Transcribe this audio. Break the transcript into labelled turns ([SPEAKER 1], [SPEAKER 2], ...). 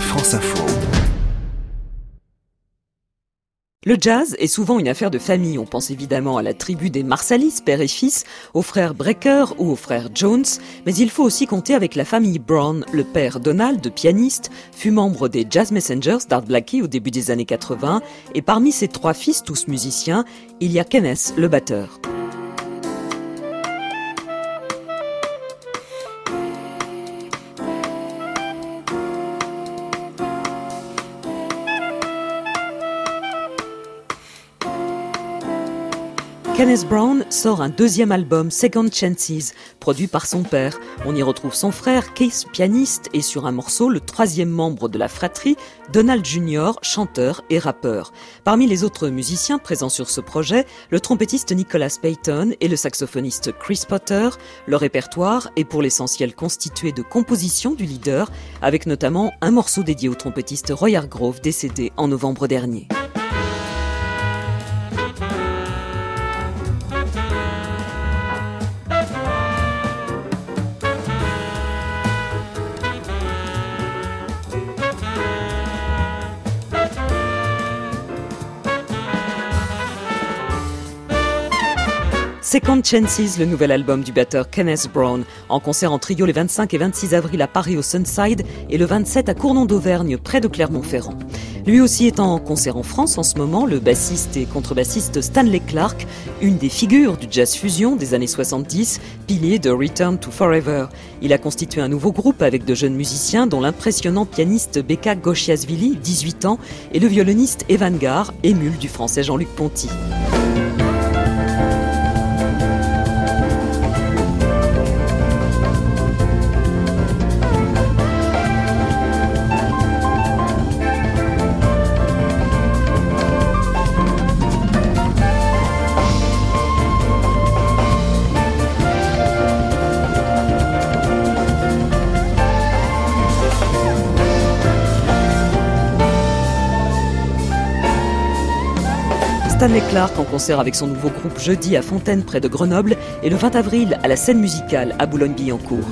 [SPEAKER 1] France Info.
[SPEAKER 2] Le jazz est souvent une affaire de famille. On pense évidemment à la tribu des Marsalis, père et fils, aux frères Brecker ou aux frères Jones, mais il faut aussi compter avec la famille Brown. Le père Donald, pianiste, fut membre des Jazz Messengers d'Art Blackie au début des années 80, et parmi ses trois fils, tous musiciens, il y a Kenneth, le batteur. Kenneth Brown sort un deuxième album, Second Chances, produit par son père. On y retrouve son frère, Keith, pianiste, et sur un morceau, le troisième membre de la fratrie, Donald Jr., chanteur et rappeur. Parmi les autres musiciens présents sur ce projet, le trompettiste Nicholas Payton et le saxophoniste Chris Potter. Le répertoire est pour l'essentiel constitué de compositions du leader, avec notamment un morceau dédié au trompettiste Roy Hargrove décédé en novembre dernier. Second Chances, le nouvel album du batteur Kenneth Brown, en concert en trio les 25 et 26 avril à Paris au Sunside et le 27 à Cournon d'Auvergne près de Clermont-Ferrand. Lui aussi est en concert en France en ce moment, le bassiste et contrebassiste Stanley Clark, une des figures du jazz fusion des années 70, pilier de Return to Forever. Il a constitué un nouveau groupe avec de jeunes musiciens dont l'impressionnant pianiste Becca Gosciasvili, 18 ans, et le violoniste Evan Gar, émule du français Jean-Luc Ponty. Stanley Clark en concert avec son nouveau groupe jeudi à Fontaine près de Grenoble et le 20 avril à la scène musicale à Boulogne-Billancourt.